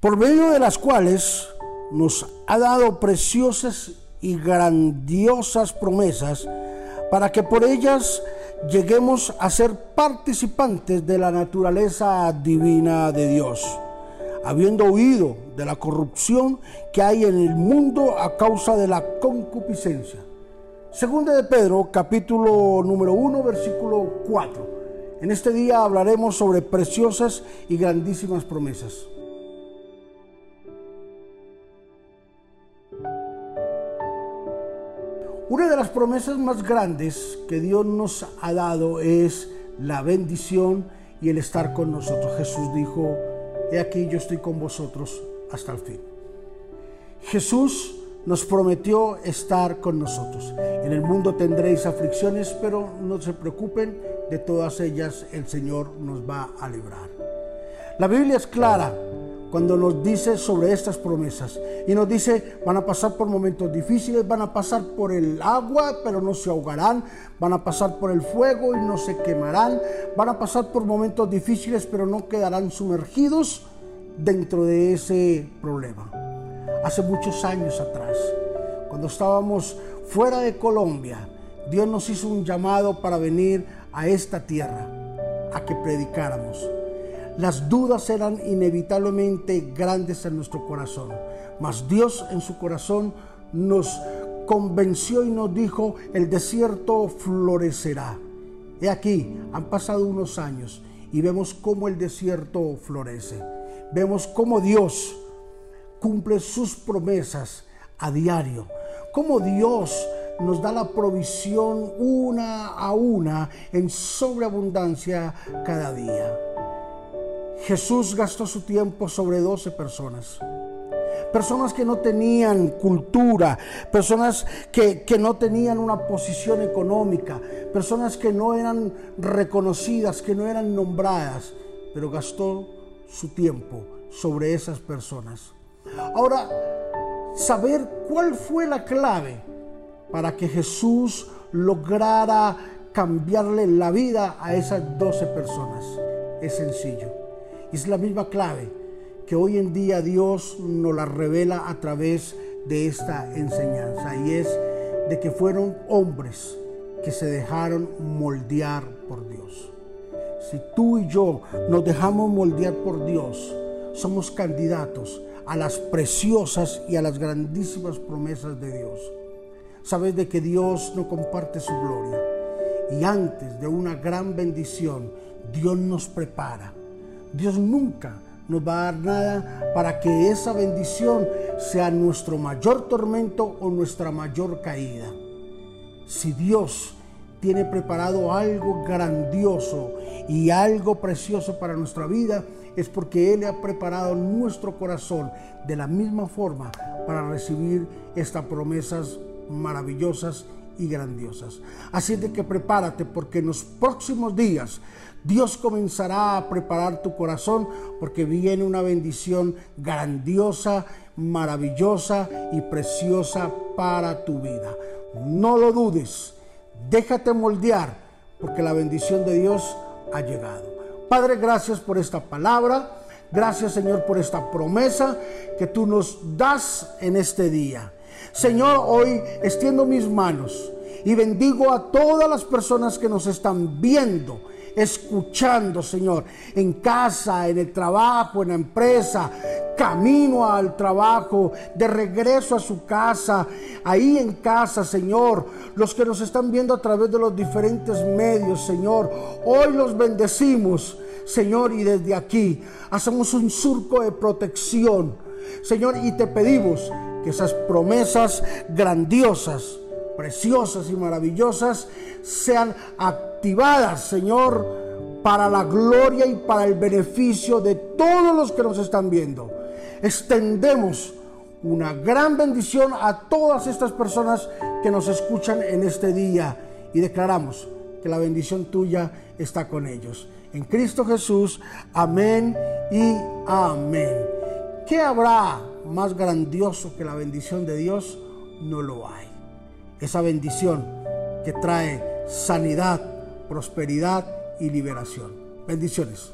por medio de las cuales nos ha dado preciosas y grandiosas promesas para que por ellas lleguemos a ser participantes de la naturaleza divina de Dios, habiendo huido de la corrupción que hay en el mundo a causa de la concupiscencia. Segunda de Pedro, capítulo número 1, versículo 4. En este día hablaremos sobre preciosas y grandísimas promesas. Una de las promesas más grandes que Dios nos ha dado es la bendición y el estar con nosotros. Jesús dijo, he aquí yo estoy con vosotros hasta el fin. Jesús nos prometió estar con nosotros. En el mundo tendréis aflicciones, pero no se preocupen, de todas ellas el Señor nos va a librar. La Biblia es clara cuando nos dice sobre estas promesas. Y nos dice, van a pasar por momentos difíciles, van a pasar por el agua, pero no se ahogarán, van a pasar por el fuego y no se quemarán, van a pasar por momentos difíciles, pero no quedarán sumergidos dentro de ese problema. Hace muchos años atrás, cuando estábamos fuera de Colombia, Dios nos hizo un llamado para venir a esta tierra, a que predicáramos las dudas eran inevitablemente grandes en nuestro corazón, mas Dios en su corazón nos convenció y nos dijo, el desierto florecerá. He aquí, han pasado unos años y vemos cómo el desierto florece. Vemos cómo Dios cumple sus promesas a diario. Cómo Dios nos da la provisión una a una en sobreabundancia cada día. Jesús gastó su tiempo sobre 12 personas. Personas que no tenían cultura, personas que, no tenían una posición económica, personas que no eran reconocidas, que no eran nombradas, pero gastó su tiempo sobre esas personas. Ahora, saber cuál fue la clave para que Jesús lograra cambiarle la vida a esas 12 personas es sencillo es la misma clave que hoy en día Dios nos la revela a través de esta enseñanza y es de que fueron hombres que se dejaron moldear por Dios. Si tú y yo nos dejamos moldear por Dios, somos candidatos a las preciosas y a las grandísimas promesas de Dios. Sabes de que Dios no comparte su gloria y antes de una gran bendición, Dios nos prepara Dios nunca nos va a dar nada para que esa bendición sea nuestro mayor tormento o nuestra mayor caída. Si Dios tiene preparado algo grandioso y algo precioso para nuestra vida, es porque Él ha preparado nuestro corazón de la misma forma para recibir estas promesas maravillosas y grandiosas. Así de que prepárate porque en los próximos días Dios comenzará a preparar tu corazón porque viene una bendición grandiosa, maravillosa y preciosa para tu vida. No lo dudes, déjate moldear porque la bendición de Dios ha llegado. Padre, gracias por esta palabra. Gracias Señor por esta promesa que tú nos das en este día. Señor, hoy extiendo mis manos y bendigo a todas las personas que nos están viendo escuchando, Señor, en casa, en el trabajo, en la empresa, camino al trabajo, de regreso a su casa, ahí en casa, Señor, los que nos están viendo a través de los diferentes medios, Señor, hoy los bendecimos, Señor, y desde aquí hacemos un surco de protección, Señor, y te pedimos que esas promesas grandiosas, preciosas y maravillosas sean activadas, Señor, para la gloria y para el beneficio de todos los que nos están viendo. Extendemos una gran bendición a todas estas personas que nos escuchan en este día y declaramos que la bendición tuya está con ellos. En Cristo Jesús, amén y amén. ¿Qué habrá más grandioso que la bendición de Dios? No lo hay esa bendición que trae sanidad, prosperidad y liberación. Bendiciones.